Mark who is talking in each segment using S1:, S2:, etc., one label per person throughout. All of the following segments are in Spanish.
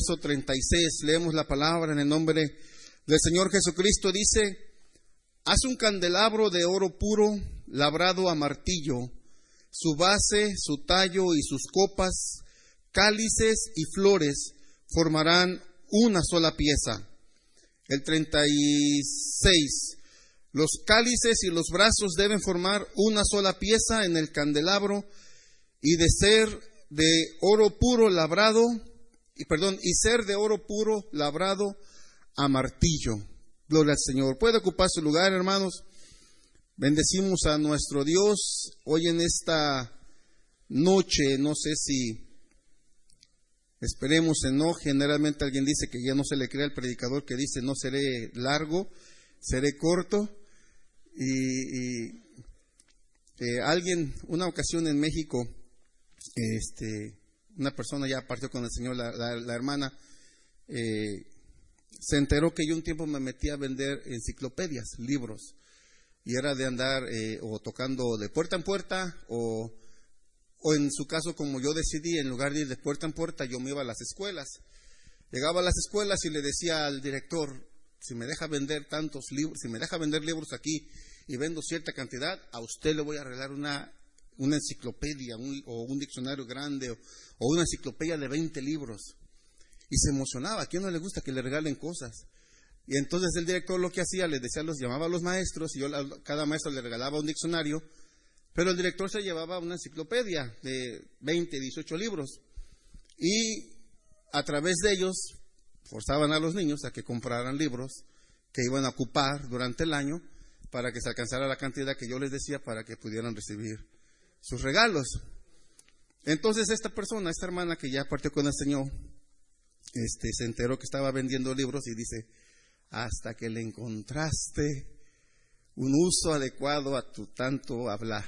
S1: verso 36, leemos la palabra en el nombre del Señor Jesucristo. Dice, haz un candelabro de oro puro labrado a martillo, su base, su tallo y sus copas, cálices y flores formarán una sola pieza. El 36. Los cálices y los brazos deben formar una sola pieza en el candelabro y de ser de oro puro labrado y perdón, y ser de oro puro labrado a martillo. Gloria al Señor. Puede ocupar su lugar, hermanos. Bendecimos a nuestro Dios hoy en esta noche. No sé si esperemos no. Generalmente alguien dice que ya no se le crea al predicador que dice no seré largo, seré corto. Y, eh, alguien, una ocasión en México, este, una persona ya partió con el Señor, la, hermana, eh, se enteró que yo un tiempo me metí a vender enciclopedias, libros, y era de andar eh, o tocando de puerta en puerta o, o en su caso como yo decidí, en lugar de ir de puerta en puerta, yo me iba a las escuelas. Llegaba a las escuelas y le decía al director, si me deja vender tantos libros, si me deja vender libros aquí y vendo cierta cantidad, a usted le voy a arreglar una, una enciclopedia o un diccionario grande o, o una enciclopedia de 20 libros. Y se emocionaba, ¿a quién no le gusta que le regalen cosas? Y entonces el director lo que hacía, les decía, los llamaba a los maestros y yo cada maestro le regalaba un diccionario, pero el director se llevaba una enciclopedia de 20, 18 libros. Y a través de ellos forzaban a los niños a que compraran libros que iban a ocupar durante el año para que se alcanzara la cantidad que yo les decía para que pudieran recibir sus regalos. Entonces esta persona, esta hermana que ya partió con el Señor, este, se enteró que estaba vendiendo libros y dice, hasta que le encontraste un uso adecuado a tu tanto hablar.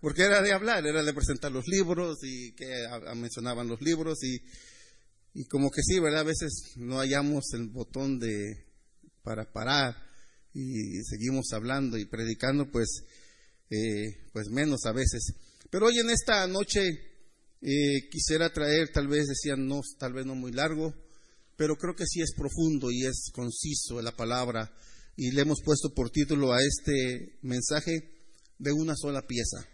S1: Porque era de hablar, era de presentar los libros y que mencionaban los libros y, y como que sí, ¿verdad? A veces no hallamos el botón de para parar y seguimos hablando y predicando, pues, eh, pues menos a veces. Pero hoy en esta noche eh, quisiera traer, tal vez decían, no, tal vez no muy largo, pero creo que sí es profundo y es conciso la palabra. Y le hemos puesto por título a este mensaje de una sola pieza.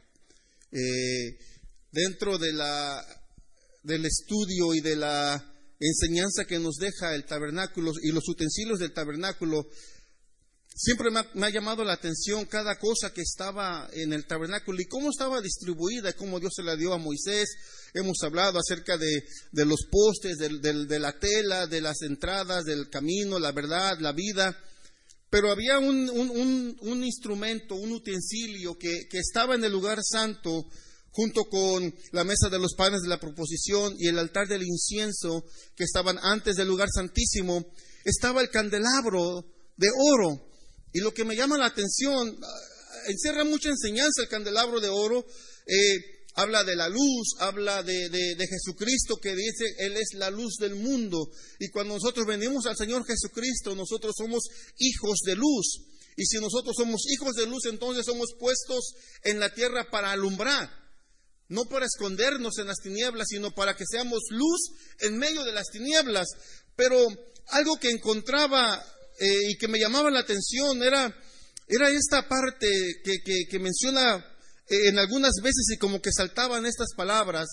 S1: Eh, dentro de la, del estudio y de la enseñanza que nos deja el tabernáculo y los utensilios del tabernáculo, Siempre me ha, llamado la atención cada cosa que estaba en el tabernáculo y cómo estaba distribuida, cómo Dios se la dio a Moisés. Hemos hablado acerca de, los postes, de, la tela, de las entradas, del camino, la verdad, la vida. Pero había un, instrumento, un utensilio que estaba en el lugar santo junto con la mesa de los panes de la proposición y el altar del incienso que estaban antes del lugar santísimo, estaba el candelabro de oro y lo que me llama la atención, ah, encierra mucha enseñanza el candelabro de oro, eh, habla de la luz, habla de, de, Jesucristo que dice, Él es la luz del mundo. Y cuando nosotros venimos al Señor Jesucristo, nosotros somos hijos de luz. Y si nosotros somos hijos de luz, entonces somos puestos en la tierra para alumbrar. No para escondernos en las tinieblas, sino para que seamos luz en medio de las tinieblas. Pero algo que encontraba eh, y que me llamaba la atención era, era esta parte que, menciona eh, en algunas veces y como que saltaban estas palabras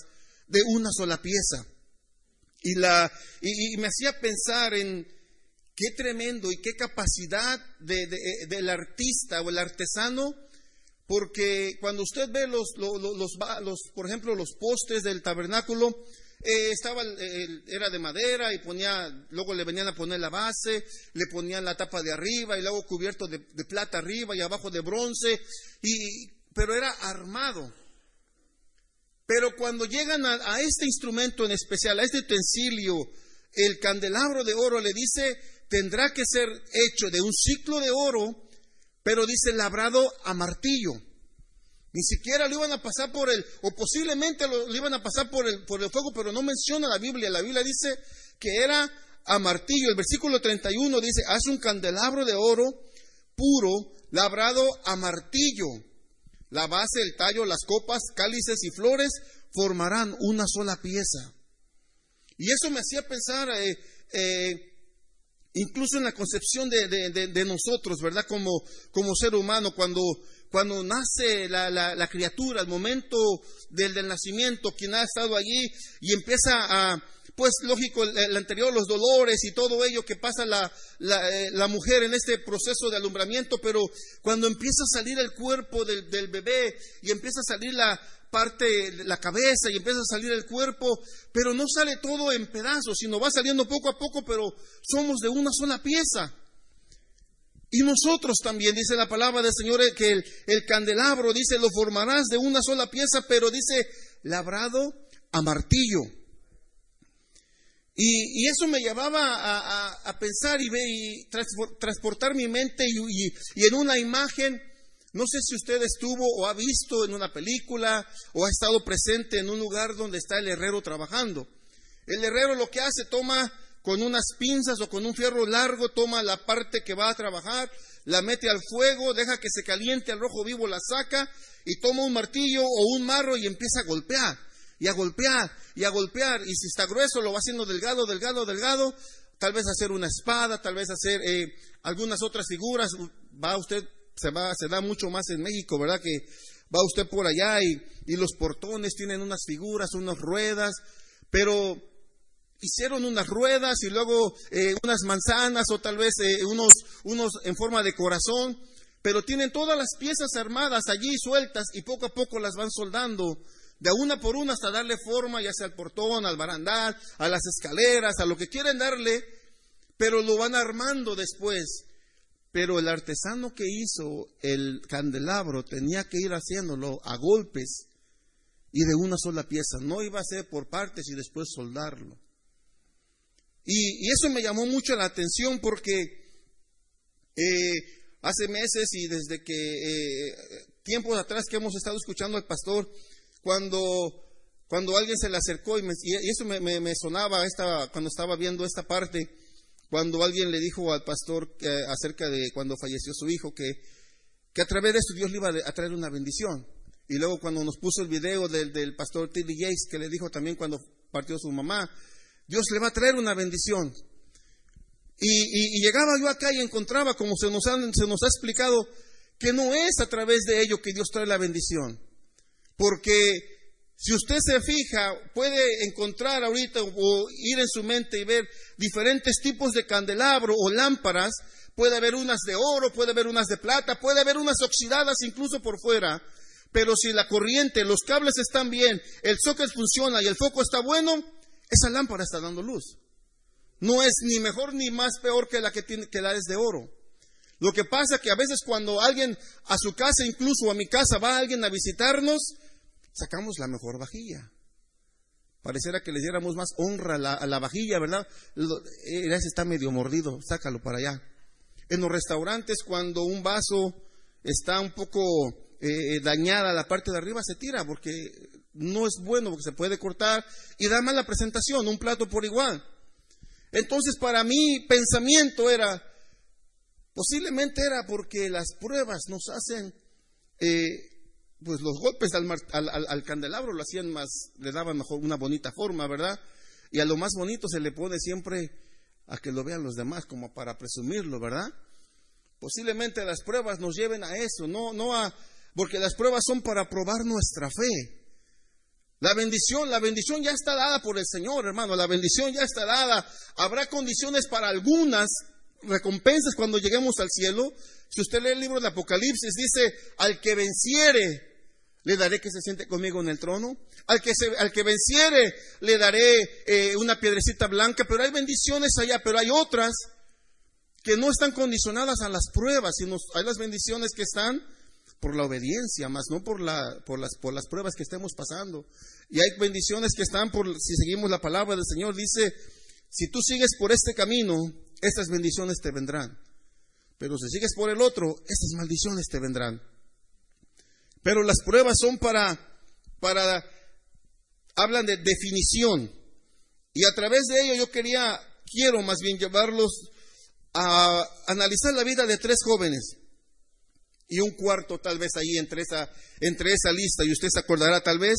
S1: de una sola pieza. Y, la, y, me hacía pensar en qué tremendo y qué capacidad de, del artista o el artesano, porque cuando usted ve los, los, los, por ejemplo, los postes del tabernáculo, eh, estaba, era de madera y ponía, luego le venían a poner la base, le ponían la tapa de arriba y luego cubierto de, plata arriba y abajo de bronce, y, pero era armado. Pero cuando llegan a, a este instrumento en especial, a este utensilio, el candelabro de oro le dice, tendrá que ser hecho de un ciclo de oro, pero dice labrado a martillo. Ni siquiera lo iban a pasar por el, o posiblemente lo, iban a pasar por el, por el fuego, pero no menciona la Biblia. La Biblia dice que era a martillo. El versículo 31 dice, haz un candelabro de oro puro, labrado a martillo. La base, el tallo, las copas, cálices y flores formarán una sola pieza. Y eso me hacía pensar eh, eh, incluso en la concepción de, nosotros, ¿verdad? Como, como ser humano, cuando, cuando nace la, la, criatura, al momento del, del, nacimiento, quien ha estado allí y empieza a, pues lógico, el, anterior, los dolores y todo ello que pasa la, eh, la, mujer en este proceso de alumbramiento, pero cuando empieza a salir el cuerpo del, del bebé y empieza a salir la, parte la cabeza y empieza a salir el cuerpo, pero no sale todo en pedazos, sino va saliendo poco a poco, pero somos de una sola pieza. Y nosotros también, dice la palabra del Señor, que el, el candelabro, dice, lo formarás de una sola pieza, pero dice, labrado a martillo. Y, eso me llevaba a, pensar y, y, transportar mi mente y, y, en una imagen, no sé si usted estuvo o ha visto en una película o ha estado presente en un lugar donde está el herrero trabajando. El herrero lo que hace, toma con unas pinzas o con un fierro largo, toma la parte que va a trabajar, la mete al fuego, deja que se caliente al rojo vivo, la saca y toma un martillo o un marro y empieza a golpear y a golpear y a golpear. Y si está grueso, lo va haciendo delgado, delgado, delgado. Tal vez hacer una espada, tal vez hacer eh, algunas otras figuras. Va usted, se, va, se da mucho más en México, ¿verdad? Que va usted por allá y, y los portones tienen unas figuras, unas ruedas, pero hicieron unas ruedas y luego eh, unas manzanas o tal vez eh, unos, unos en forma de corazón, pero tienen todas las piezas armadas allí sueltas y poco a poco las van soldando de una por una hasta darle forma, ya sea al portón, al barandal, a las escaleras, a lo que quieren darle, pero lo van armando después. Pero el artesano que hizo el candelabro tenía que ir haciéndolo a golpes y de una sola pieza, no iba a ser por partes y después soldarlo. Y, eso me llamó mucho la atención porque eh, hace meses y desde que eh, tiempos atrás que hemos estado escuchando al pastor, cuando, cuando alguien se le acercó y, eso me, sonaba esta, cuando estaba viendo esta parte, cuando alguien le dijo al pastor acerca de cuando falleció su hijo que, que a través de eso Dios le iba a traer una bendición. Y luego cuando nos puso el video del, del pastor Tilly Yates, que le dijo también cuando partió su mamá, Dios le va a traer una bendición. Y, llegaba yo acá y encontraba, como se nos, se nos ha explicado, que no es a través de ello que Dios trae la bendición. Porque si usted se fija, puede encontrar ahorita o ir en su mente y ver diferentes tipos de candelabro o lámparas. Puede haber unas de oro, puede haber unas de plata, puede haber unas oxidadas incluso por fuera. Pero si la corriente, los cables están bien, el socket funciona y el foco está bueno, esa lámpara está dando luz. No es ni mejor ni más peor que la que, tiene, que la es de oro. Lo que pasa es que a veces cuando alguien a su casa, incluso a mi casa, va alguien a visitarnos, sacamos la mejor vajilla. Pareciera que le diéramos más honra a la, vajilla, ¿verdad? Ese está medio mordido, sácalo para allá. En los restaurantes, cuando un vaso está un poco eh, dañada la parte de arriba, se tira porque no es bueno, porque se puede cortar y da mala presentación, un plato por igual. Entonces, para mí, pensamiento era, posiblemente era porque las pruebas nos hacen eh, pues los golpes al, candelabro lo hacían más, le daban mejor una bonita forma, ¿verdad? Y a lo más bonito se le pone siempre a que lo vean los demás, como para presumirlo, ¿verdad? Posiblemente las pruebas nos lleven a eso, no, no a, porque las pruebas son para probar nuestra fe. La bendición, la bendición ya está dada por el Señor, hermano, la bendición ya está dada. Habrá condiciones para algunas recompensas cuando lleguemos al cielo. Si usted lee el libro de Apocalipsis, dice, al que venciere, le daré que se siente conmigo en el trono. Al que, al que venciere, le daré eh, una piedrecita blanca. Pero hay bendiciones allá, pero hay otras que no están condicionadas a las pruebas, sino hay las bendiciones que están por la obediencia, más no por, la, por, las, por las pruebas que estemos pasando. Y hay bendiciones que están por, si seguimos la palabra del Señor, dice, si tú sigues por este camino, estas bendiciones te vendrán. Pero si sigues por el otro, estas maldiciones te vendrán. Pero las pruebas son para, para, hablan de definición. Y a través de ello yo quería, quiero más bien llevarlos a analizar la vida de tres jóvenes. Y un cuarto tal vez ahí entre esa, entre esa lista. Y usted se acordará tal vez,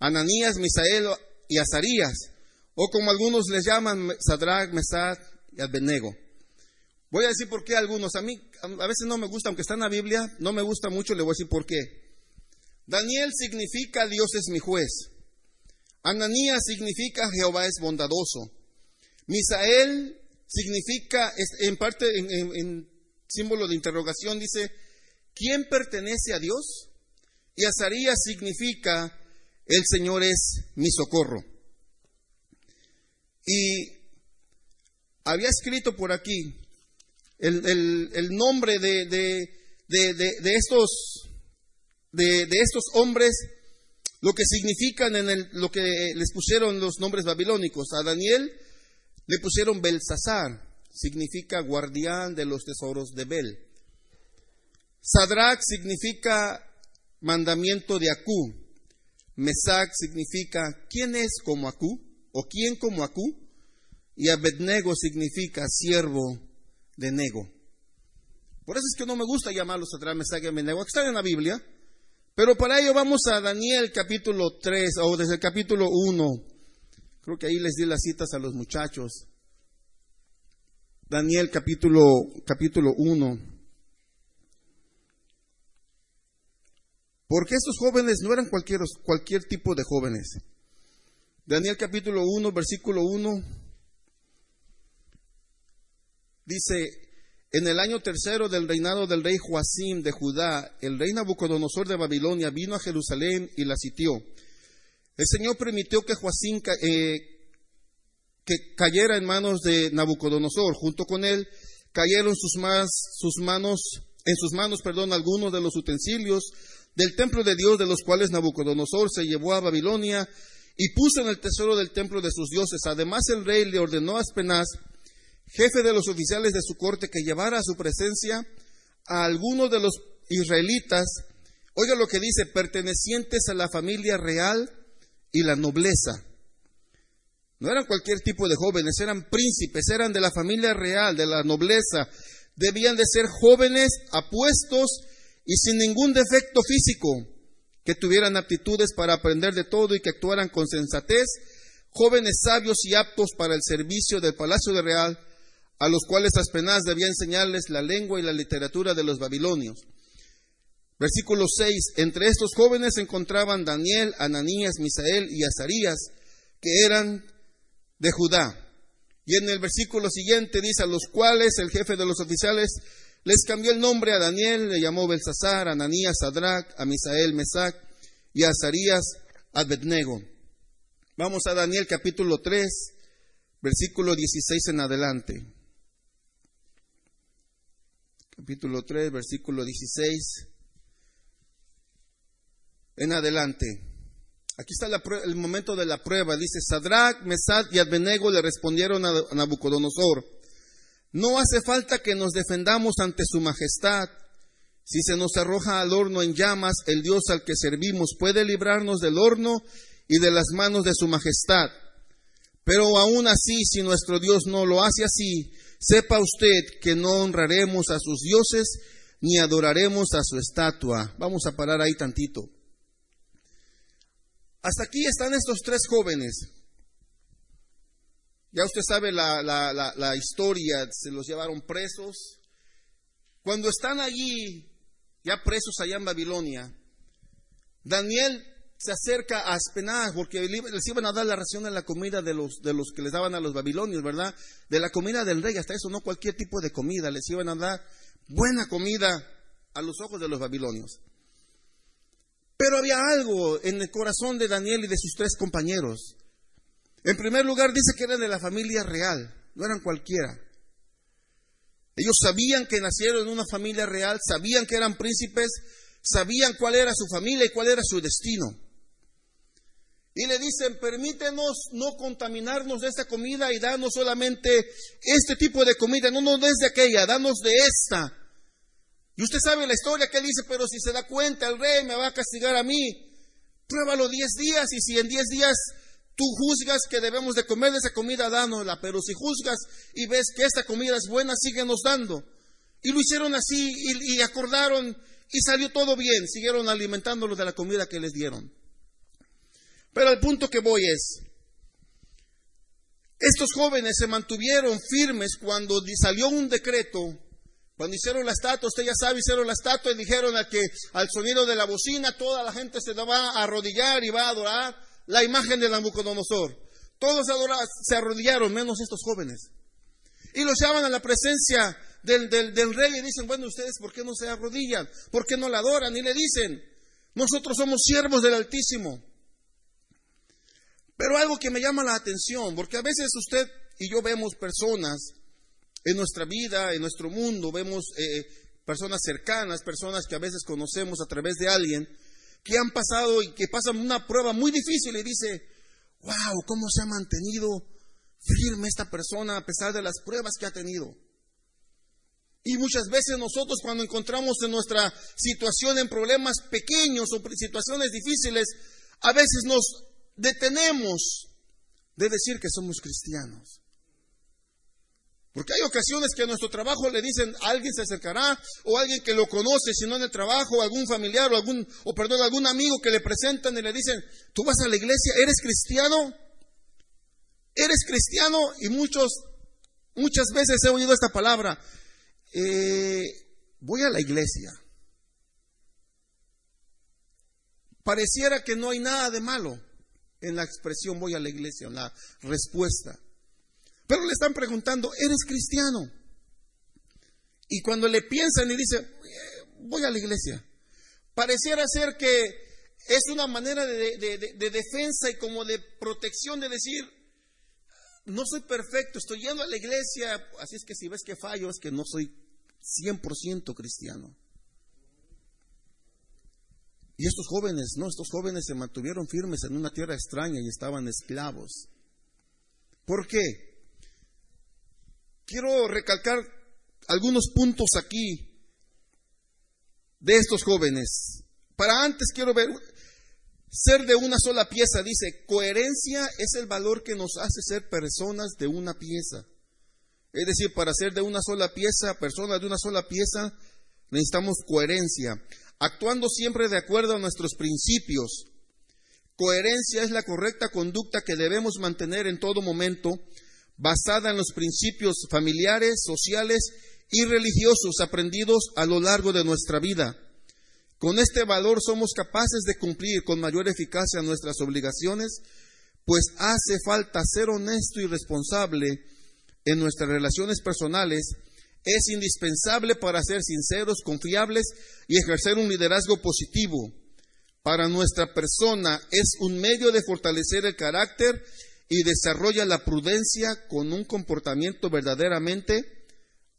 S1: Ananías, Misael y Azarías. o como algunos les llaman, Sadrach, Mesad y Abednego. Voy a decir por qué algunos. A mí a veces no me gusta, aunque está en la Biblia, no me gusta mucho, le voy a decir por qué. Daniel significa Dios es mi juez. Ananías significa Jehová es bondadoso. Misael significa, en parte, en, símbolo de interrogación, dice, ¿quién pertenece a Dios? Y Azarías significa, el Señor es mi socorro. Y había escrito por aquí el, nombre de, estos, de, estos hombres, lo que significan en el, lo que les pusieron los nombres babilónicos. A Daniel le pusieron Belsasar, significa guardián de los tesoros de Bel. Sadrach significa mandamiento de Acú. Mesac significa quién es como Acú o quién como Acú. Y Abednego significa siervo de Nego. Por eso es que no me gusta llamarlos Sadrach, Mesac y Abednego, que están en la Biblia. Pero para ello vamos a Daniel capítulo 3 o desde el capítulo 1. Creo que ahí les di las citas a los muchachos. Daniel capítulo, capítulo 1. Porque estos jóvenes no eran cualquier, cualquier tipo de jóvenes. Daniel capítulo 1, versículo 1. Dice, en el año tercero del reinado del rey Joacim de Judá, el rey Nabucodonosor de Babilonia vino a Jerusalén y la sitió. El Señor permitió que Joacim eh, que cayera en manos de Nabucodonosor. Junto con él cayeron sus, más, sus manos, en sus manos, perdón, algunos de los utensilios del templo de Dios, de los cuales Nabucodonosor se llevó a Babilonia y puso en el tesoro del templo de sus dioses. Además, el rey le ordenó a Aspenaz, jefe de los oficiales de su corte, que llevara a su presencia a algunos de los israelitas, oiga lo que dice, pertenecientes a la familia real y la nobleza. No eran cualquier tipo de jóvenes, eran príncipes, eran de la familia real, de la nobleza. Debían de ser jóvenes, apuestos y sin ningún defecto físico, que tuvieran aptitudes para aprender de todo y que actuaran con sensatez, jóvenes sabios y aptos para el servicio del palacio de real, a los cuales Aspenaz debía enseñarles la lengua y la literatura de los babilonios. Versículo 6. Entre estos jóvenes se encontraban Daniel, Ananías, Misael y Azarías, que eran de Judá. Y en el versículo siguiente dice, a los cuales el jefe de los oficiales les cambió el nombre a Daniel, le llamó Belsasar, Ananías, Sadrach, a Misael, Mesac y a Azarías, Abednego. Vamos a Daniel capítulo 3, versículo 16 en adelante capítulo 3, versículo 16 en adelante. Aquí está el momento de la prueba. Dice, Sadrach, Mesad y Abednego le respondieron a Nabucodonosor, no hace falta que nos defendamos ante su majestad. Si se nos arroja al horno en llamas, el Dios al que servimos puede librarnos del horno y de las manos de su majestad. Pero aún así, si nuestro Dios no lo hace así, Sepa usted que no honraremos a sus dioses ni adoraremos a su estatua. Vamos a parar ahí tantito. Hasta aquí están estos tres jóvenes. Ya usted sabe la, la, historia, se los llevaron presos. Cuando están allí, ya presos allá en Babilonia, Daniel se acerca a Aspenaz, porque les iban a dar la ración de la comida de los, de los que les daban a los babilonios, ¿verdad? De la comida del rey, hasta eso, no cualquier tipo de comida, les iban a dar buena comida a los ojos de los babilonios. Pero había algo en el corazón de Daniel y de sus tres compañeros. En primer lugar, dice que eran de la familia real, no eran cualquiera. Ellos sabían que nacieron en una familia real, sabían que eran príncipes, sabían cuál era su familia y cuál era su destino. Y le dicen, permítenos no contaminarnos de esta comida y danos solamente este tipo de comida, no nos des de aquella, danos de esta. Y usted sabe la historia que él dice, pero si se da cuenta el rey me va a castigar a mí. Pruébalo diez días y si en diez días tú juzgas que debemos de comer esa comida, dánosla. Pero si juzgas y ves que esta comida es buena, síguenos dando. Y lo hicieron así y, acordaron y salió todo bien. Siguieron alimentándolos de la comida que les dieron. Pero el punto que voy es, Estos jóvenes se mantuvieron firmes cuando salió un decreto, cuando hicieron la estatua, usted ya sabe, hicieron la estatua y dijeron que al sonido de la bocina toda la gente se va a arrodillar y va a adorar la imagen de Nabucodonosor. Todos se arrodillaron, menos estos jóvenes. Y los llaman a la presencia del, del, rey y dicen, bueno, ustedes, ¿por qué no se arrodillan? ¿Por qué no la adoran? Y le dicen, nosotros somos siervos del Altísimo. Pero algo que me llama la atención, porque a veces usted y yo vemos personas en nuestra vida, en nuestro mundo, vemos eh, personas cercanas, personas que a veces conocemos a través de alguien, que han pasado y que pasan una prueba muy difícil y dice, wow, ¿cómo se ha mantenido firme esta persona a pesar de las pruebas que ha tenido? Y muchas veces nosotros cuando encontramos en nuestra situación en problemas pequeños o situaciones difíciles, a veces nos detenemos de decir que somos cristianos. Porque hay ocasiones que a nuestro trabajo le dicen, alguien se acercará, o alguien que lo conoce, si no en el trabajo, algún familiar, o algún, o perdón, algún amigo que le presentan y le dicen, tú vas a la iglesia, ¿eres cristiano? ¿Eres cristiano? Y muchos, muchas veces he oído esta palabra, eh, voy a la iglesia. Pareciera que no hay nada de malo en la expresión voy a la iglesia, en la respuesta. Pero le están preguntando, ¿eres cristiano? Y cuando le piensan y dicen, eh, voy a la iglesia, pareciera ser que es una manera de, de, defensa y como de protección de decir, no soy perfecto, estoy yendo a la iglesia, así es que si ves que fallo es que no soy 100% cristiano. Y estos jóvenes, no, estos jóvenes se mantuvieron firmes en una tierra extraña y estaban esclavos. ¿Por qué? Quiero recalcar algunos puntos aquí de estos jóvenes. Para antes quiero ver, ser de una sola pieza, dice, coherencia es el valor que nos hace ser personas de una pieza. Es decir, para ser de una sola pieza, personas de una sola pieza, necesitamos coherencia actuando siempre de acuerdo a nuestros principios. Coherencia es la correcta conducta que debemos mantener en todo momento, basada en los principios familiares, sociales y religiosos aprendidos a lo largo de nuestra vida. Con este valor somos capaces de cumplir con mayor eficacia nuestras obligaciones, pues hace falta ser honesto y responsable en nuestras relaciones personales es indispensable para ser sinceros, confiables y ejercer un liderazgo positivo. Para nuestra persona es un medio de fortalecer el carácter y desarrolla la prudencia con un comportamiento verdaderamente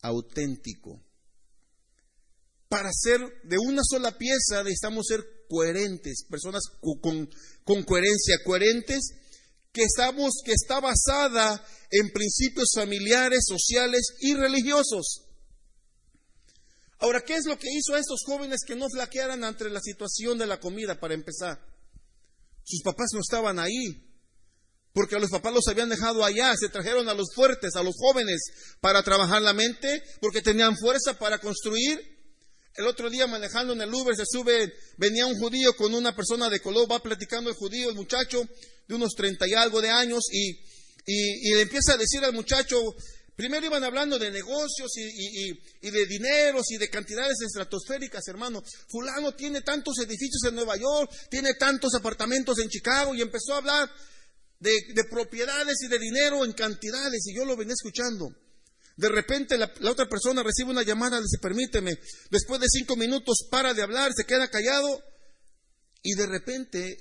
S1: auténtico. Para ser de una sola pieza necesitamos ser coherentes, personas con, con coherencia, coherentes que estamos, que está basada en principios familiares, sociales y religiosos. Ahora, ¿qué es lo que hizo a estos jóvenes que no flaquearan ante la situación de la comida para empezar? Sus papás no estaban ahí, porque los papás los habían dejado allá, se trajeron a los fuertes, a los jóvenes, para trabajar la mente, porque tenían fuerza para construir. El otro día manejando en el Uber se sube, venía un judío con una persona de color, va platicando el judío, el muchacho de unos treinta y algo de años, y y, le empieza a decir al muchacho, primero iban hablando de negocios y, de dineros y de cantidades estratosféricas, hermano. Fulano tiene tantos edificios en Nueva York, tiene tantos apartamentos en Chicago y empezó a hablar de, propiedades y de dinero en cantidades y yo lo venía escuchando. De repente la, otra persona recibe una llamada, dice, permíteme, después de cinco minutos para de hablar, se queda callado y de repente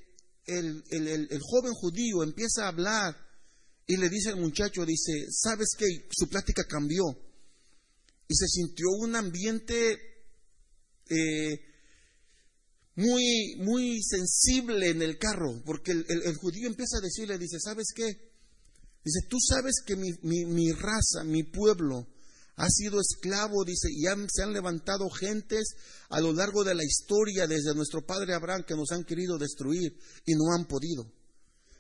S1: el, el joven judío empieza a hablar y le dice al muchacho, dice, ¿sabes qué? Su plática cambió. Y se sintió un ambiente eh, muy, muy sensible en el carro, porque el, judío empieza a decirle, dice, ¿sabes qué? Dice, tú sabes que mi, mi, raza, mi pueblo, ha sido esclavo, dice, y se han levantado gentes a lo largo de la historia desde nuestro padre Abraham que nos han querido destruir y no han podido.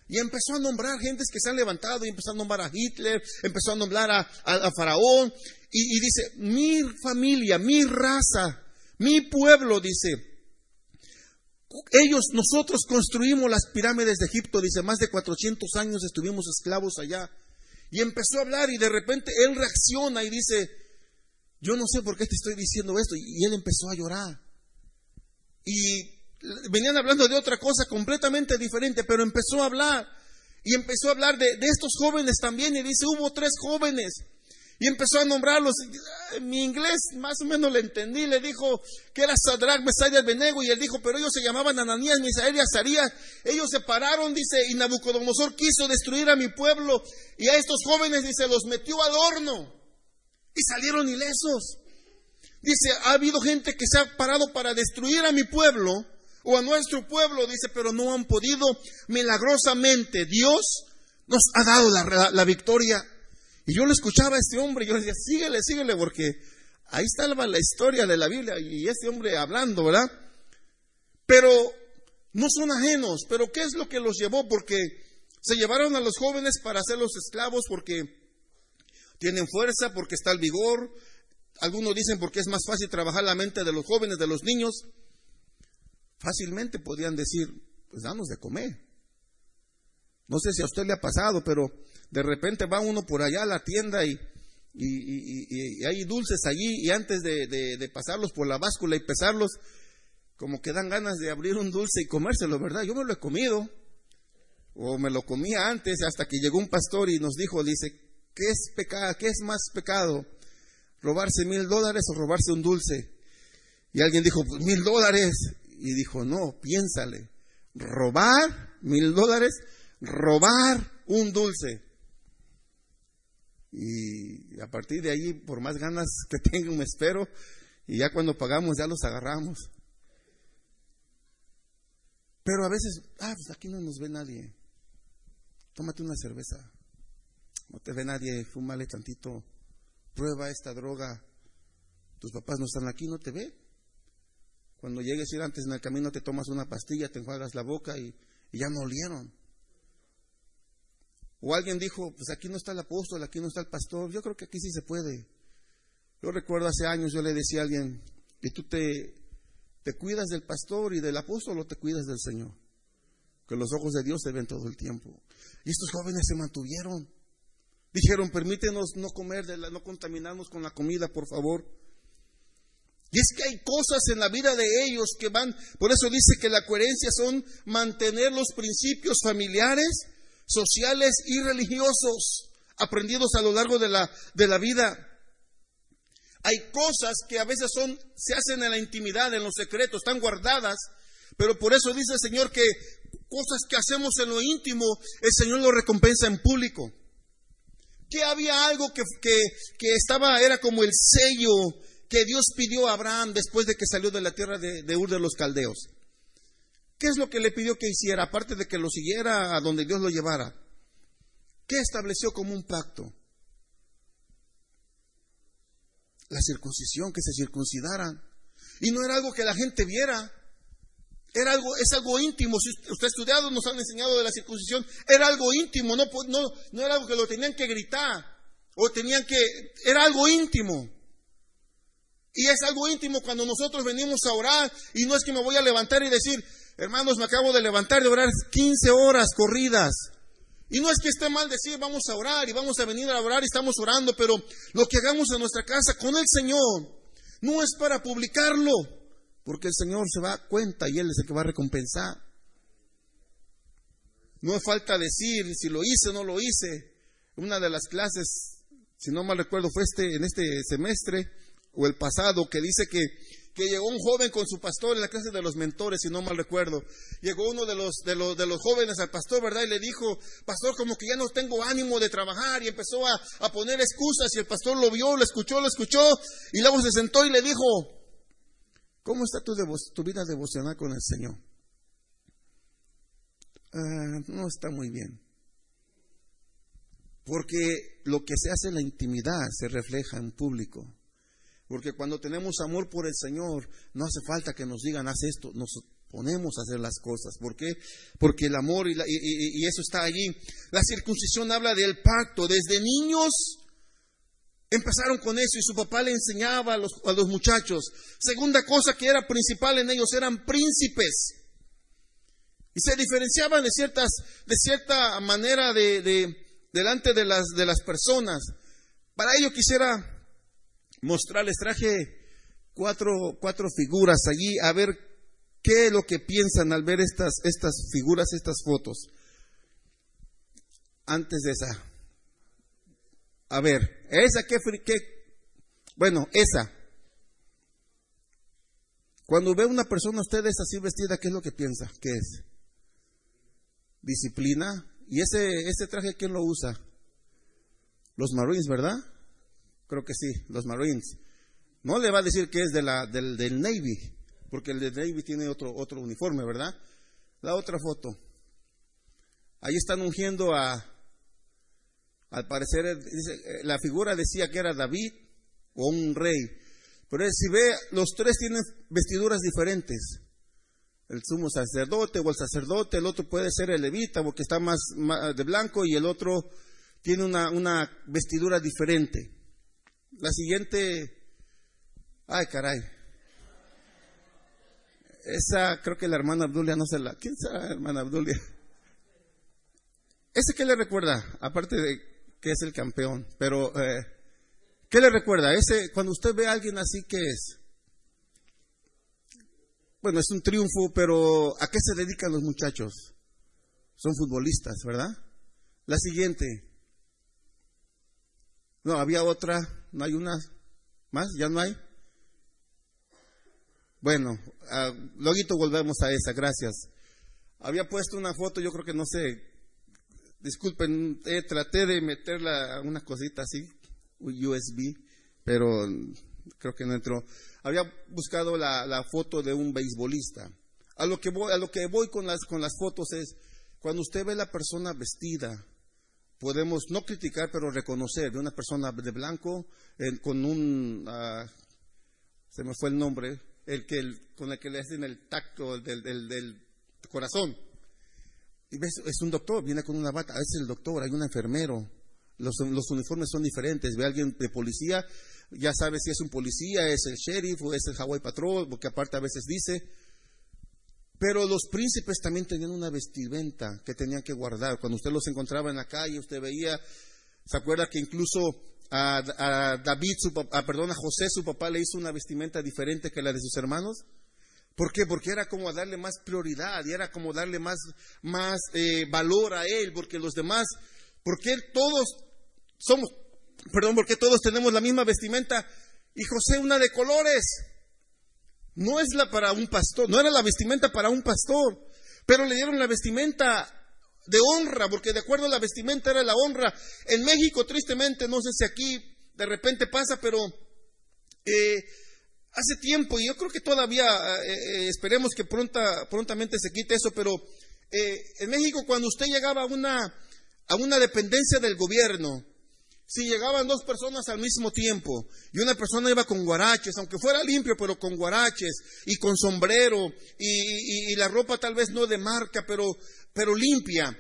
S1: Y empezó a nombrar gentes que se han levantado, y empezó a nombrar a Hitler, empezó a nombrar a, Faraón, y, dice, mi familia, mi raza, mi pueblo, dice, ellos, nosotros construimos las pirámides de Egipto, dice, más de 400 años estuvimos esclavos allá. Y empezó a hablar y de repente él reacciona y dice, yo no sé por qué te estoy diciendo esto. Y él empezó a llorar. Y venían hablando de otra cosa completamente diferente, pero empezó a hablar. Y empezó a hablar de, estos jóvenes también. Y dice, hubo tres jóvenes. Y empezó a nombrarlos. Mi inglés más o menos le entendí. Le dijo que era Sadrach, Mesaya, Abednego. Y él dijo, pero ellos se llamaban Ananías, Misael y Azarías. Ellos se pararon, dice, y Nabucodonosor quiso destruir a mi pueblo. Y a estos jóvenes, dice, los metió al horno. Y salieron ilesos. Dice, ha habido gente que se ha parado para destruir a mi pueblo o a nuestro pueblo, dice, pero no han podido. Milagrosamente, Dios nos ha dado la, victoria. Y yo le escuchaba a este hombre, yo le decía, síguele, síguele, porque ahí está la historia de la Biblia y este hombre hablando, ¿verdad? Pero no son ajenos, pero ¿qué es lo que los llevó? Porque se llevaron a los jóvenes para hacerlos esclavos porque tienen fuerza, porque está el vigor. Algunos dicen porque es más fácil trabajar la mente de los jóvenes, de los niños fácilmente podían decir, pues danos de comer. No sé si a usted le ha pasado, pero de repente va uno por allá a la tienda y, hay dulces allí y antes de, pasarlos por la báscula y pesarlos, como que dan ganas de abrir un dulce y comérselo, ¿verdad? Yo me lo he comido, o me lo comía antes, hasta que llegó un pastor y nos dijo, dice, ¿qué es? ¿Qué es más pecado? ¿Robarse mil dólares o robarse un dulce? Y alguien dijo, pues mil dólares y dijo, no, piénsale, robar mil dólares, robar un dulce. Y a partir de ahí, por más ganas que tenga, me espero, y ya cuando pagamos ya los agarramos. Pero a veces, ah, pues aquí no nos ve nadie. Tómate una cerveza. No te ve nadie, fúmale tantito. Prueba esta droga. Tus papás no están aquí, no te ve. Cuando llegues ir antes en el camino te tomas una pastilla, te enjuagas la boca y, ya no olieron. O alguien dijo, pues aquí no está el apóstol, aquí no está el pastor. Yo creo que aquí sí se puede. Yo recuerdo hace años, yo le decía a alguien, ¿y tú te, cuidas del pastor y del apóstol o te cuidas del Señor? Que los ojos de Dios se ven todo el tiempo. Y estos jóvenes se mantuvieron. Dijeron, permítenos no comer, de no contaminarnos con la comida, por favor. Y es que hay cosas en la vida de ellos que van, por eso dice que la coherencia son mantener los principios familiares, sociales y religiosos aprendidos a lo largo de la, de la vida. Hay cosas que a veces son, se hacen en la intimidad, en los secretos, están guardadas, pero por eso dice el Señor que cosas que hacemos en lo íntimo, el Señor lo recompensa en público. Que había algo que, que, que estaba, era como el sello que Dios pidió a Abraham después de que salió de la tierra de, Ur de los Caldeos? ¿Qué es lo que le pidió que hiciera, aparte de que lo siguiera a donde Dios lo llevara? ¿Qué estableció como un pacto? La circuncisión, que se circuncidaran. Y no era algo que la gente viera. Era algo, es algo íntimo. Si usted ha estudiado, nos han enseñado de la circuncisión. Era algo íntimo, no, no, no era algo que lo tenían que gritar. O tenían que, era algo íntimo. Y es algo íntimo cuando nosotros venimos a orar y no es que me voy a levantar y decir, hermanos, me acabo de levantar de orar 15 horas corridas. Y no es que esté mal decir, vamos a orar y vamos a venir a orar y estamos orando, pero lo que hagamos en nuestra casa con el Señor no es para publicarlo, porque el Señor se va a cuenta y Él es el que va a recompensar. No es falta decir si lo hice o no lo hice. Una de las clases, si no mal recuerdo, fue este, en este semestre, o el pasado, que dice que, que llegó un joven con su pastor en la clase de los mentores, si no mal recuerdo. Llegó uno de los, de los, de los jóvenes al pastor, ¿verdad? Y le dijo, pastor, como que ya no tengo ánimo de trabajar. Y empezó a, a poner excusas y el pastor lo vio, lo escuchó, lo escuchó. Y luego se sentó y le dijo, ¿cómo está tu, tu vida devocional con el Señor? Ah, no está muy bien. Porque lo que se hace en la intimidad se refleja en público. Porque cuando tenemos amor por el Señor, no hace falta que nos digan, haz esto, nos ponemos a hacer las cosas. ¿Por qué? Porque el amor y, eso está allí. La circuncisión habla del pacto. Desde niños empezaron con eso y su papá le enseñaba a los, muchachos. Segunda cosa que era principal en ellos, eran príncipes. Y se diferenciaban de, ciertas, de cierta manera de, delante de las, de las personas. Para ello quisiera mostrarles, traje cuatro, cuatro figuras allí, a ver qué es lo que piensan al ver estas, estas figuras, estas fotos. Antes de esa. A ver, esa qué, qué bueno, esa. Cuando ve una persona ustedes así vestida, ¿qué es lo que piensa? ¿Qué es? Disciplina. ¿Y ese, ese traje quién lo usa? Los Marines, ¿verdad? Creo que sí, los Marines. No le va a decir que es de la, del, del Navy, porque el de Navy tiene otro, otro uniforme, ¿verdad? La otra foto. Ahí están ungiendo a, al parecer, eh, la figura decía que era David o un rey. Pero si ve, los tres tienen vestiduras diferentes. El sumo sacerdote o el sacerdote, el otro puede ser el levita porque está más, de blanco y el otro tiene una, una vestidura diferente. La siguiente Ay, caray. Esa, creo que la hermana Abdulia no se la. ¿Quién será la hermana Abdulia? ¿Ese qué le recuerda? Aparte de que es el campeón. Pero, eh, ¿qué le recuerda? Ese, cuando usted ve a alguien así, ¿qué es? Bueno, es un triunfo, pero ¿a qué se dedican los muchachos? Son futbolistas, ¿verdad? La siguiente. No, había otra, no hay una más, ya no hay. Bueno, uh, luego volvemos a esa, gracias. Había puesto una foto, yo creo que no sé, disculpen, eh, traté de meterla una cosita así, USB, pero creo que no entró. Había buscado la, la, foto de un beisbolista. A lo que voy, a lo que voy con las, con las fotos es, cuando usted ve la persona vestida, podemos no criticar, pero reconocer de una persona de blanco con un, uh, se me fue el nombre, el que con el que le hacen el tacto del, del, corazón. Y ves, es un doctor, viene con una bata, es el doctor, hay un enfermero. Los, los, uniformes son diferentes. Ve a alguien de policía, ya sabe si es un policía, es el sheriff o es el Hawaii Patrol, porque aparte a veces dice. Pero los príncipes también tenían una vestimenta que tenían que guardar. Cuando usted los encontraba en la calle, usted veía, ¿se acuerda que incluso a, David, su, a, perdón, a José, su papá, le hizo una vestimenta diferente que la de sus hermanos? ¿Por qué? Porque era como darle más prioridad y era como darle más, más eh, valor a él, porque los demás, porque todos somos, perdón, porque todos tenemos la misma vestimenta y José una de colores. No es la para un pastor, no era la vestimenta para un pastor, pero le dieron la vestimenta de honra, porque de acuerdo a la vestimenta era la honra. En México, tristemente, no sé si aquí de repente pasa, pero eh, hace tiempo, y yo creo que todavía eh, eh, esperemos que pronta, prontamente se quite eso, pero en México cuando usted llegaba a una, a una dependencia del gobierno, si llegaban dos personas al mismo tiempo y una persona iba con guaraches, aunque fuera limpio, pero con guaraches y con sombrero y, la ropa tal vez no de marca, pero pero limpia.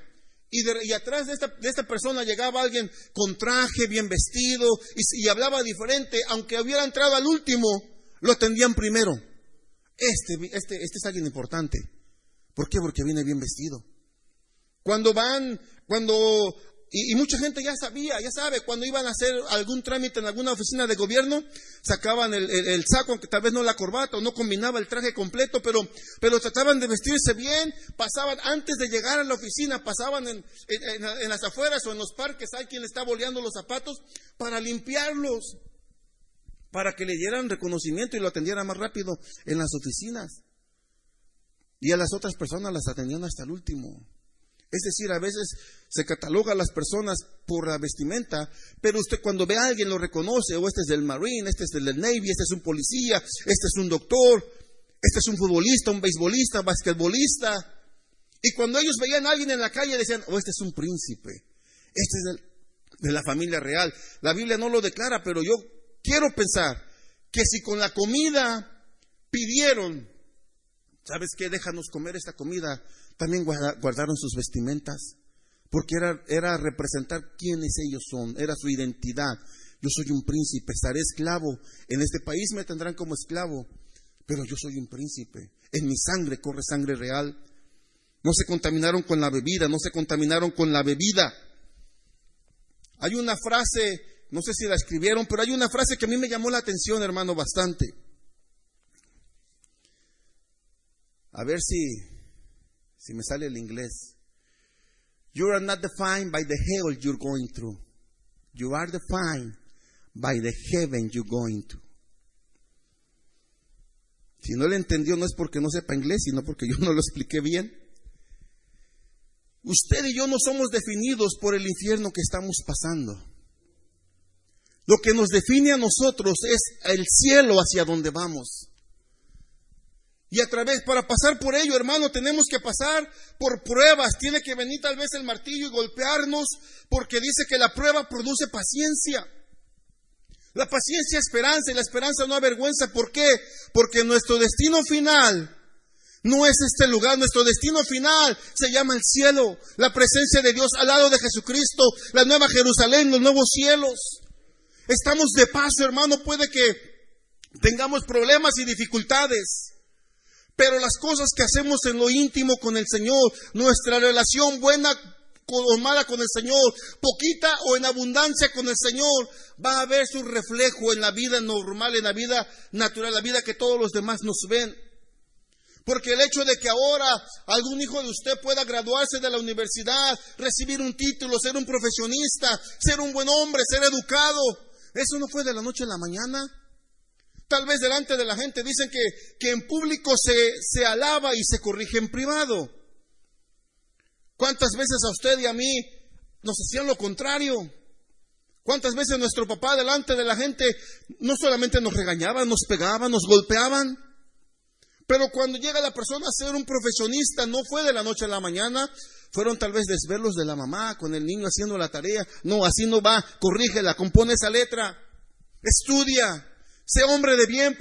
S1: Y, atrás de esta, de esta, persona llegaba alguien con traje, bien vestido, y, hablaba diferente. Aunque hubiera entrado al último, lo atendían primero. Este, este, este es alguien importante. ¿Por qué? Porque viene bien vestido. Cuando van, cuando y, mucha gente ya sabía, ya sabe, cuando iban a hacer algún trámite en alguna oficina de gobierno, sacaban el, saco, aunque tal vez no la corbata o no combinaba el traje completo, pero, pero trataban de vestirse bien, pasaban, antes de llegar a la oficina, pasaban en, las afueras o en los parques, hay quien está boleando los zapatos para limpiarlos, para que le dieran reconocimiento y lo atendieran más rápido en las oficinas. Y a las otras personas las atendían hasta el último. Es decir, a veces se cataloga a las personas por la vestimenta, pero usted cuando ve a alguien lo reconoce, o este es del Marine, este es del Navy, este es un policía, este es un doctor, este es un futbolista, un beisbolista, basquetbolista. Y cuando ellos veían a alguien en la calle decían, oh, este es un príncipe, este es de la familia real. La Biblia no lo declara, pero yo quiero pensar que si con la comida pidieron, ¿sabes qué? Déjanos comer esta comida también guardaron sus vestimentas, porque era, era representar quiénes ellos son, era su identidad. Yo soy un príncipe, estaré esclavo. En este país me tendrán como esclavo, pero yo soy un príncipe. En mi sangre corre sangre real. No se contaminaron con la bebida, no se contaminaron con la bebida. Hay una frase, no sé si la escribieron, pero hay una frase que a mí me llamó la atención, hermano, bastante. A ver si, si me sale el inglés. You are not defined by the hell you're going through. You are defined by the heaven you're going to. Si no le entendió no es porque no sepa inglés, sino porque yo no lo expliqué bien. Usted y yo no somos definidos por el infierno que estamos pasando. Lo que nos define a nosotros es el cielo hacia donde vamos. Y a través, para pasar por ello, hermano, tenemos que pasar por pruebas. Tiene que venir tal vez el martillo y golpearnos, porque dice que la prueba produce paciencia. La paciencia esperanza y la esperanza no avergüenza. ¿Por qué? Porque nuestro destino final no es este lugar, nuestro destino final se llama el cielo, la presencia de Dios al lado de Jesucristo, la nueva Jerusalén, los nuevos cielos. Estamos de paso, hermano, puede que tengamos problemas y dificultades, pero las cosas que hacemos en lo íntimo con el Señor, nuestra relación buena o mala con el Señor, poquita o en abundancia con el Señor, va a ver su reflejo en la vida normal, en la vida natural, la vida que todos los demás nos ven. Porque el hecho de que ahora algún hijo de usted pueda graduarse de la universidad, recibir un título, ser un profesionista, ser un buen hombre, ser educado, eso no fue de la noche a la mañana. Tal vez delante de la gente dicen que, que en público se, se alaba y se corrige en privado. ¿Cuántas veces a usted y a mí nos hacían lo contrario? ¿Cuántas veces nuestro papá delante de la gente no solamente nos regañaban, nos pegaban, nos golpeaban? Pero cuando llega la persona a ser un profesionista, no fue de la noche a la mañana, fueron tal vez desvelos de la mamá con el niño haciendo la tarea. No, así no va, corrígela, compone esa letra, estudia, sea hombre de bien,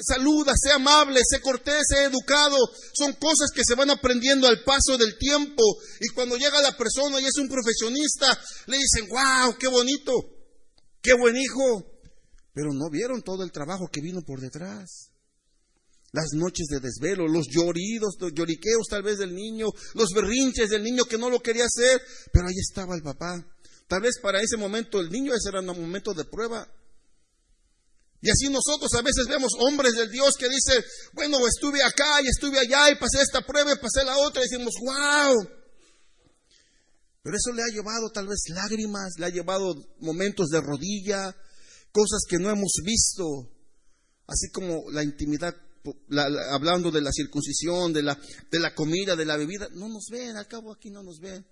S1: saluda, sea amable, sea cortés, sea educado. Son cosas que se van aprendiendo al paso del tiempo. Y cuando llega la persona y es un profesionista, le dicen, wow, qué bonito, qué buen hijo. Pero no vieron todo el trabajo que vino por detrás las noches de desvelo, los lloridos, los lloriqueos tal vez del niño, los berrinches del niño que no lo quería hacer, pero ahí estaba el papá. Tal vez para ese momento el niño ese era un momento de prueba. Y así nosotros a veces vemos hombres del Dios que dicen, bueno, estuve acá y estuve allá y pasé esta prueba y pasé la otra y decimos, wow. Pero eso le ha llevado tal vez lágrimas, le ha llevado momentos de rodilla, cosas que no hemos visto, así como la intimidad hablando de la circuncisión, de la, de la comida, de la bebida, no nos ven, al cabo aquí no nos ven.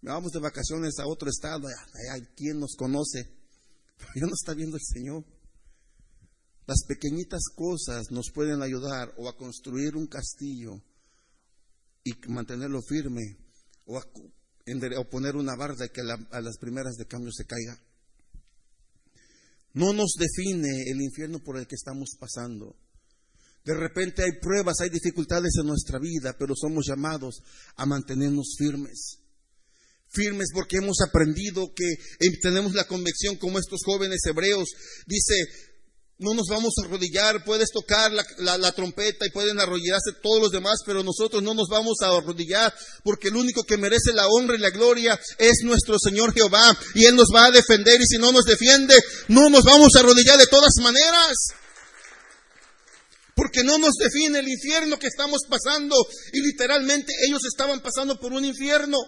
S1: Vamos de vacaciones a otro estado, hay quien nos conoce, pero ya no está viendo el Señor. Las pequeñitas cosas nos pueden ayudar o a construir un castillo y mantenerlo firme o a, poner una barda que a las primeras de cambio se caiga. No nos define el infierno por el que estamos pasando. De repente hay pruebas, hay dificultades en nuestra vida, pero somos llamados a mantenernos firmes. Firmes porque hemos aprendido que tenemos la convicción como estos jóvenes hebreos. Dice, no nos vamos a arrodillar, puedes tocar la, trompeta y pueden arrodillarse todos los demás, pero nosotros no nos vamos a arrodillar porque el único que merece la honra y la gloria es nuestro Señor Jehová y Él nos va a defender y si no nos defiende, no nos vamos a arrodillar de todas maneras. Porque no nos define el infierno que estamos pasando. Y literalmente ellos estaban pasando por un infierno.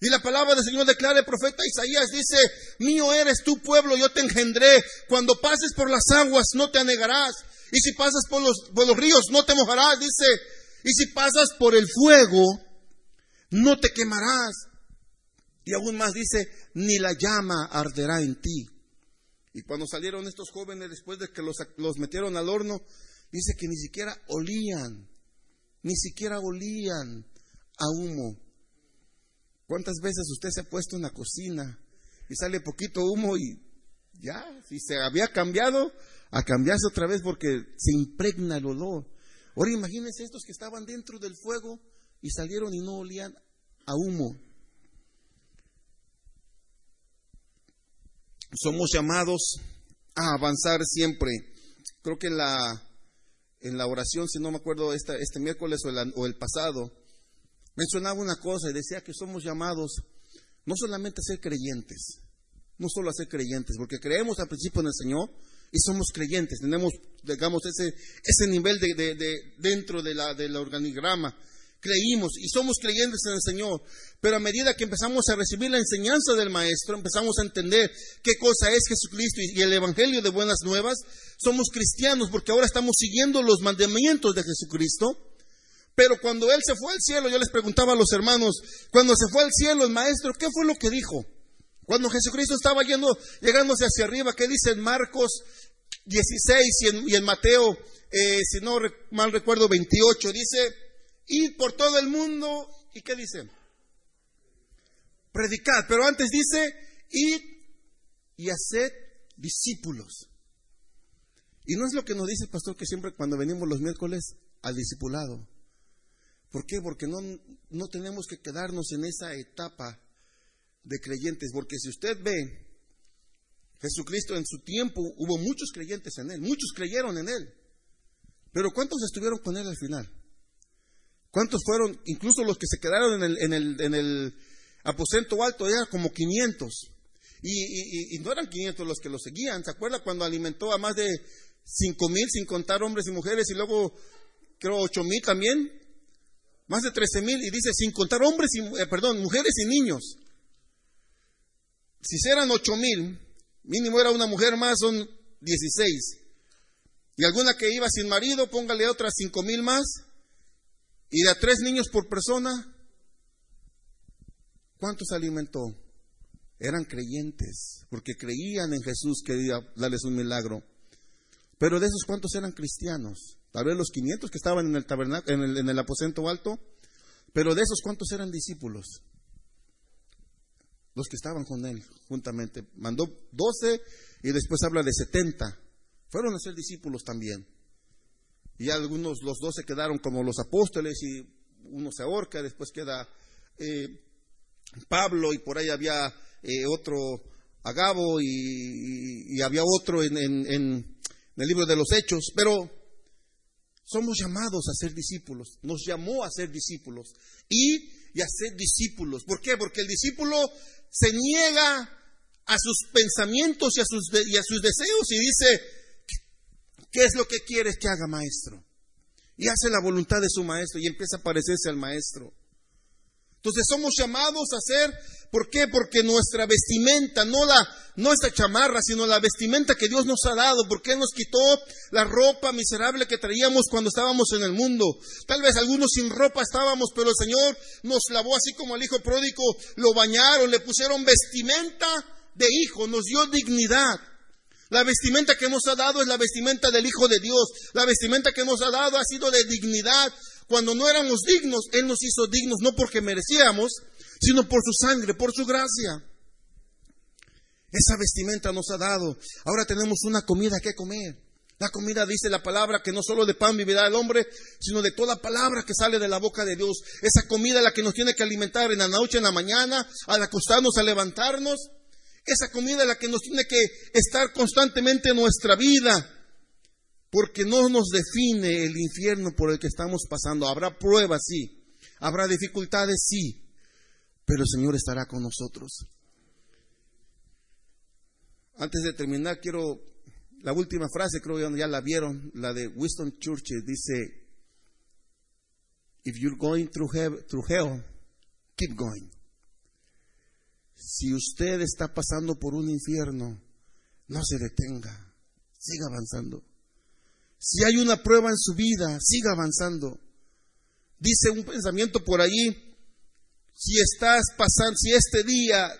S1: Y la palabra del Señor declara el profeta Isaías, dice, mío eres tu pueblo, yo te engendré. Cuando pases por las aguas no te anegarás. Y si pasas por los, por los ríos no te mojarás, dice. Y si pasas por el fuego no te quemarás. Y aún más dice, ni la llama arderá en ti. Y cuando salieron estos jóvenes después de que los, los metieron al horno, dice que ni siquiera olían, ni siquiera olían a humo. ¿Cuántas veces usted se ha puesto en la cocina y sale poquito humo y ya, si se había cambiado, a cambiarse otra vez porque se impregna el olor? Ahora imagínense estos que estaban dentro del fuego y salieron y no olían a humo. somos llamados a avanzar siempre. Creo que en la, en la oración, si no me acuerdo, este, miércoles o el, o el pasado, mencionaba una cosa y decía que somos llamados no solamente a ser creyentes, no solo a ser creyentes, porque creemos al principio en el Señor y somos creyentes, tenemos, digamos, ese, ese nivel de, de, dentro de la, del organigrama. Creímos y somos creyentes en el Señor, pero a medida que empezamos a recibir la enseñanza del Maestro, empezamos a entender qué cosa es Jesucristo y el Evangelio de Buenas Nuevas, somos cristianos porque ahora estamos siguiendo los mandamientos de Jesucristo. Pero cuando Él se fue al cielo, yo les preguntaba a los hermanos, cuando se fue al cielo el Maestro, ¿qué fue lo que dijo? Cuando Jesucristo estaba yendo, llegándose hacia arriba, ¿qué dice en Marcos 16 y en, Mateo, eh, si no mal recuerdo, 28? Dice, ir por todo el mundo, ¿y qué dice? Predicar, pero antes dice, ir y hacer discípulos. Y no es lo que nos dice el pastor que siempre cuando venimos los miércoles al discipulado. ¿Por qué? Porque no, no tenemos que quedarnos en esa etapa de creyentes, porque si usted ve, Jesucristo en su tiempo hubo muchos creyentes en él, muchos creyeron en él, pero ¿cuántos estuvieron con él al final? ¿Cuántos fueron, incluso los que se quedaron en el, en el, en el aposento alto, eran como 500? Y, y, no eran 500 los que lo seguían, ¿se acuerda cuando alimentó a más de 5 mil sin contar hombres y mujeres y luego creo 8 mil también? Más de 13 mil y dice sin contar hombres y, eh, perdón, mujeres y niños si eran ocho mil, mínimo era una mujer más, son 16. Y alguna que iba sin marido, póngale otras cinco mil más. Y de a tres niños por persona, ¿cuántos alimentó? Eran creyentes, porque creían en Jesús que iba a darles un milagro. Pero de esos, ¿cuántos eran cristianos? Tal vez los 500 que estaban en el, tabernáculo, en el, en aposento alto. Pero de esos, ¿cuántos eran discípulos? los que estaban con él juntamente. Mandó doce y después habla de setenta. Fueron a ser discípulos también. Y algunos, los doce quedaron como los apóstoles y uno se ahorca, después queda eh, Pablo y por ahí había eh, otro Agabo y, había otro en, en el libro de los Hechos. Pero somos llamados a ser discípulos. Nos llamó a ser discípulos. Y a ser discípulos. ¿Por qué? Porque el discípulo se niega a sus pensamientos y a sus, y a sus deseos y dice, ¿qué es lo que quieres que haga maestro? Y hace la voluntad de su maestro y empieza a parecerse al maestro. Entonces somos llamados a ser, ¿por qué? Porque nuestra vestimenta, no la, no chamarra, sino la vestimenta que Dios nos ha dado, porque nos quitó la ropa miserable que traíamos cuando estábamos en el mundo. Tal vez algunos sin ropa estábamos, pero el Señor nos lavó así como al hijo pródigo, lo bañaron, le pusieron vestimenta de hijo, nos dio dignidad. La vestimenta que nos ha dado es la vestimenta del Hijo de Dios. La vestimenta que nos ha dado ha sido de dignidad, cuando no éramos dignos, Él nos hizo dignos no porque merecíamos, sino por su sangre, por su gracia. Esa vestimenta nos ha dado. Ahora tenemos una comida que comer. La comida dice la palabra que no solo de pan vivirá el hombre, sino de toda palabra que sale de la boca de Dios. Esa comida la que nos tiene que alimentar en la noche, en la mañana, al acostarnos, a levantarnos. Esa comida la que nos tiene que estar constantemente en nuestra vida porque no nos define el infierno por el que estamos pasando. Habrá pruebas, sí. Habrá dificultades, sí. Pero el Señor estará con nosotros. Antes de terminar, quiero la última frase, creo que ya la vieron, la de Winston Churchill, dice, If you're going through hell, through hell, keep going. Si usted está pasando por un infierno, no se detenga, siga avanzando. Si hay una prueba en su vida, siga avanzando. Dice un pensamiento por ahí, si estás pasando, si este día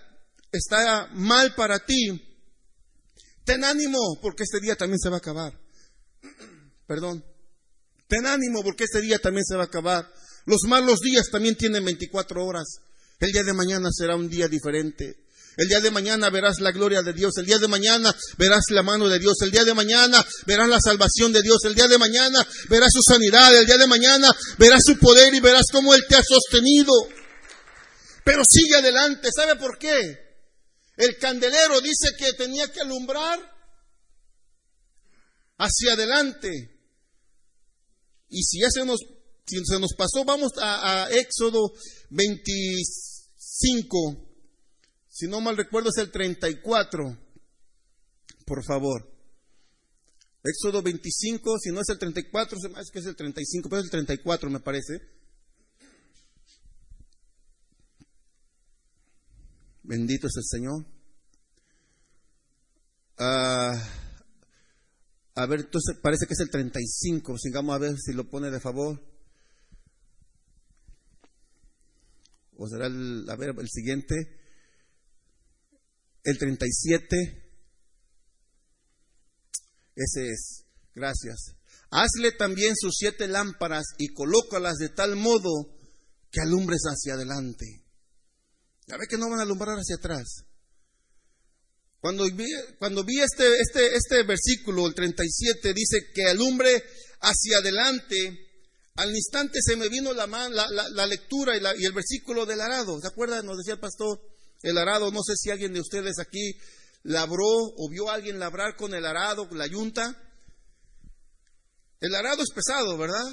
S1: está mal para ti, ten ánimo porque este día también se va a acabar. Perdón. Ten ánimo porque este día también se va a acabar. Los malos días también tienen 24 horas. El día de mañana será un día diferente. El día de mañana verás la gloria de Dios. El día de mañana verás la mano de Dios. El día de mañana verás la salvación de Dios. El día de mañana verás su sanidad. El día de mañana verás su poder y verás cómo Él te ha sostenido. Pero sigue adelante. ¿Sabe por qué? El candelero dice que tenía que alumbrar hacia adelante. Y si ya se nos, si se nos pasó, vamos a, a Éxodo 25. Si no mal recuerdo es el 34, por favor. Éxodo 25, si no es el 34, es que es el 35, pero es el 34 me parece. Bendito es el Señor. Ah, a ver, entonces parece que es el 35. Sigamos a ver si lo pone de favor. O será el, a ver, el siguiente. El 37. Ese es. Gracias. Hazle también sus siete lámparas y colócalas de tal modo que alumbres hacia adelante. Ya ve que no van a alumbrar hacia atrás. Cuando vi, cuando vi este, este, este versículo, el 37, dice que alumbre hacia adelante, al instante se me vino la, la, lectura y, y, el versículo del arado. ¿Se acuerdan? Nos decía el pastor, el arado, no sé si alguien de ustedes aquí labró o vio a alguien labrar con el arado, la yunta. El arado es pesado, ¿verdad?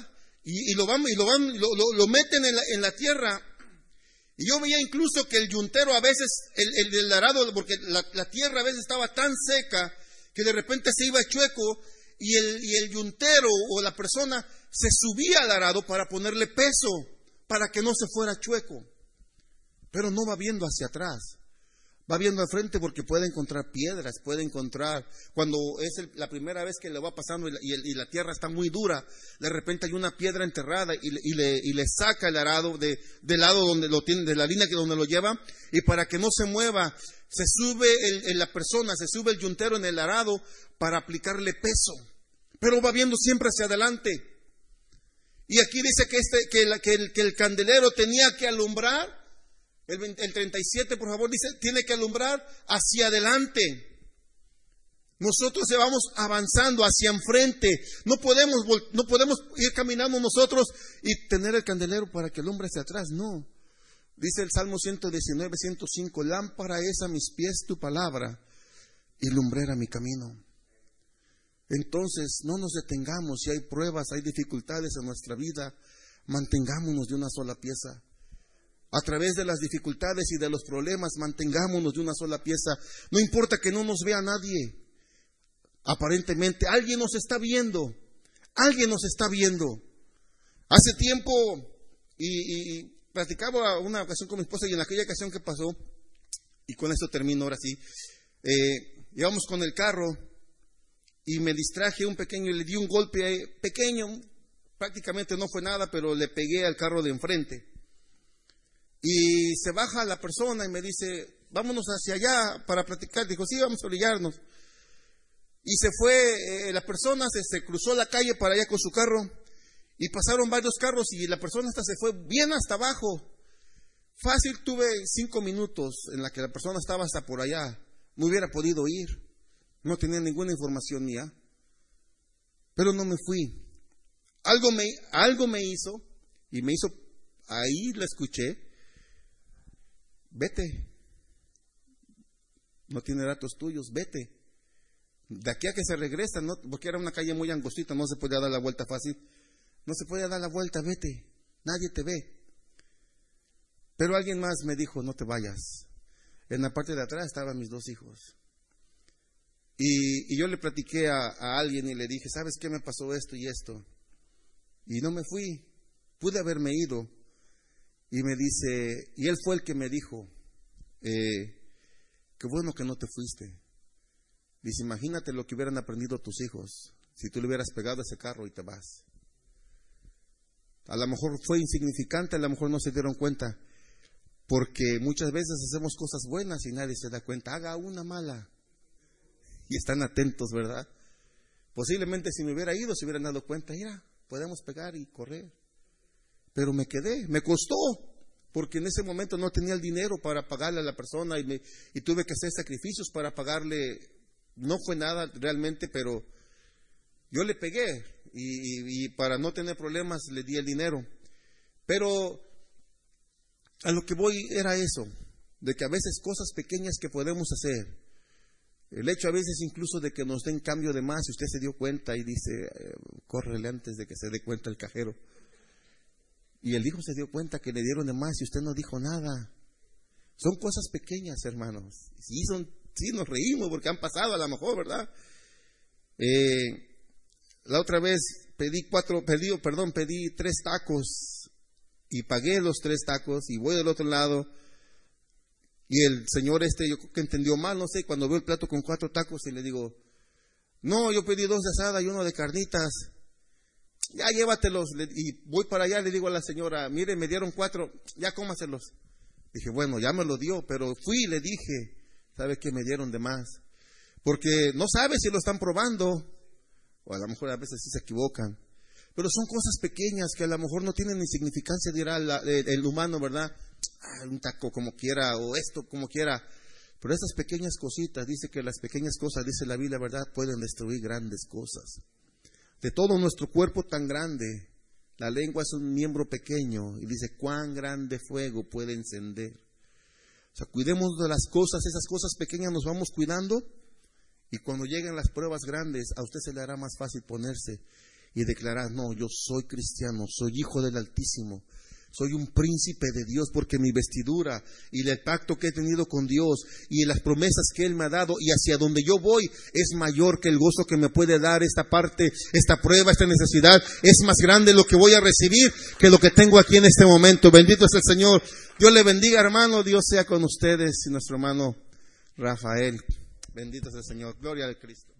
S1: Y, lo, van, y lo, van, lo, lo, meten en la, en la tierra y yo veía incluso que el yuntero a veces, el, el arado, porque la, tierra a veces estaba tan seca que de repente se iba chueco y el, y el yuntero o la persona se subía al arado para ponerle peso, para que no se fuera chueco. Pero no va viendo hacia atrás va viendo al frente porque puede encontrar piedras, puede encontrar, cuando es la primera vez que le va pasando y la, tierra está muy dura, de repente hay una piedra enterrada y, le, saca el arado de, del lado donde lo tiene, de la línea que donde lo lleva, y para que no se mueva, se sube el, la persona, se sube el yuntero en el arado para aplicarle peso, pero va viendo siempre hacia adelante. Y aquí dice que, este, que, el, que el candelero tenía que alumbrar el, 37, por favor, dice, tiene que alumbrar hacia adelante. Nosotros vamos avanzando hacia enfrente. No podemos, no podemos ir caminando nosotros y tener el candelero para que alumbre hacia atrás. No. Dice el Salmo 119, 105, lámpara es a mis pies tu palabra y lumbrera mi camino. Entonces, no nos detengamos. Si hay pruebas, hay dificultades en nuestra vida, mantengámonos de una sola pieza a través de las dificultades y de los problemas, mantengámonos de una sola pieza. No importa que no nos vea nadie. Aparentemente, alguien nos está viendo. Alguien nos está viendo. Hace tiempo, y, y platicaba una ocasión con mi esposa, y en aquella ocasión que pasó, y con esto termino ahora sí, eh, con el carro y me distraje un pequeño, le di un golpe pequeño, prácticamente no fue nada, pero le pegué al carro de enfrente. Y se baja la persona y me dice, vámonos hacia allá para platicar. Dijo, sí, vamos a orillarnos. Y se fue, eh, la persona se, cruzó la calle para allá con su carro y pasaron varios carros y la persona hasta se fue bien hasta abajo. Fácil tuve cinco minutos en la que la persona estaba hasta por allá. Me hubiera podido ir. No tenía ninguna información mía. Pero no me fui. Algo me, algo me hizo y me hizo, ahí la escuché vete. No tiene datos tuyos, vete. De aquí a que se regresa, no, porque era una calle muy angostita, no se podía dar la vuelta fácil. No se podía dar la vuelta, vete. Nadie te ve. Pero alguien más me dijo, no te vayas. En la parte de atrás estaban mis dos hijos. Y, yo le platiqué a, a, alguien y le dije, ¿sabes qué me pasó esto y esto? Y no me fui. Pude haberme ido, y me dice, y él fue el que me dijo, eh, qué bueno que no te fuiste. Dice, imagínate lo que hubieran aprendido tus hijos si tú le hubieras pegado ese carro y te vas. A lo mejor fue insignificante, a lo mejor no se dieron cuenta, porque muchas veces hacemos cosas buenas y nadie se da cuenta. Haga una mala. Y están atentos, ¿verdad? Posiblemente si me hubiera ido se hubieran dado cuenta, mira, podemos pegar y correr pero me quedé, me costó, porque en ese momento no tenía el dinero para pagarle a la persona y, tuve que hacer sacrificios para pagarle. No fue nada realmente, pero yo le pegué y, y para no tener problemas le di el dinero. Pero a lo que voy era eso, de que a veces cosas pequeñas que podemos hacer, el hecho a veces incluso de que nos den cambio de más, si usted se dio cuenta y dice, eh, córrele antes de que se dé cuenta el cajero. Y el hijo se dio cuenta que le dieron de más y usted no dijo nada. Son cosas pequeñas, hermanos. Sí, son, sí nos reímos porque han pasado a lo mejor, ¿verdad? Eh, la otra vez pedí cuatro, pedí, perdón, pedí tres tacos y pagué los tres tacos y voy del otro lado y el señor este, yo creo que entendió mal, no sé, cuando veo el plato con cuatro tacos y le digo, no, yo pedí dos de asada y uno de carnitas. Ya llévatelos. Y voy para allá, le digo a la señora, mire, me dieron cuatro, ya cómaselos. Dije, bueno, ya me lo dio, pero fui y le dije, ¿sabe qué me dieron de más? Porque no sabe si lo están probando, o a lo mejor a veces sí se equivocan. Pero son cosas pequeñas que a lo mejor no tienen ni significancia, dirá el humano, ¿verdad? Ah, un taco como quiera o esto como quiera. Pero esas pequeñas cositas, dice que las pequeñas cosas, dice la Biblia, ¿verdad? Pueden destruir grandes cosas. De todo nuestro cuerpo tan grande, la lengua es un miembro pequeño y dice cuán grande fuego puede encender. O sea, cuidemos de las cosas, esas cosas pequeñas nos vamos cuidando y cuando lleguen las pruebas grandes, a usted se le hará más fácil ponerse y declarar, no, yo soy cristiano, soy hijo del Altísimo, soy un príncipe de Dios porque mi vestidura y el pacto que he tenido con Dios y las promesas que Él me ha dado y hacia donde yo voy es mayor que el gozo que me puede dar esta parte, esta prueba, esta necesidad. Es más grande lo que voy a recibir que lo que tengo aquí en este momento. Bendito es el Señor. Dios le bendiga, hermano. Dios sea con ustedes y nuestro hermano Rafael. Bendito es el Señor. Gloria al Cristo.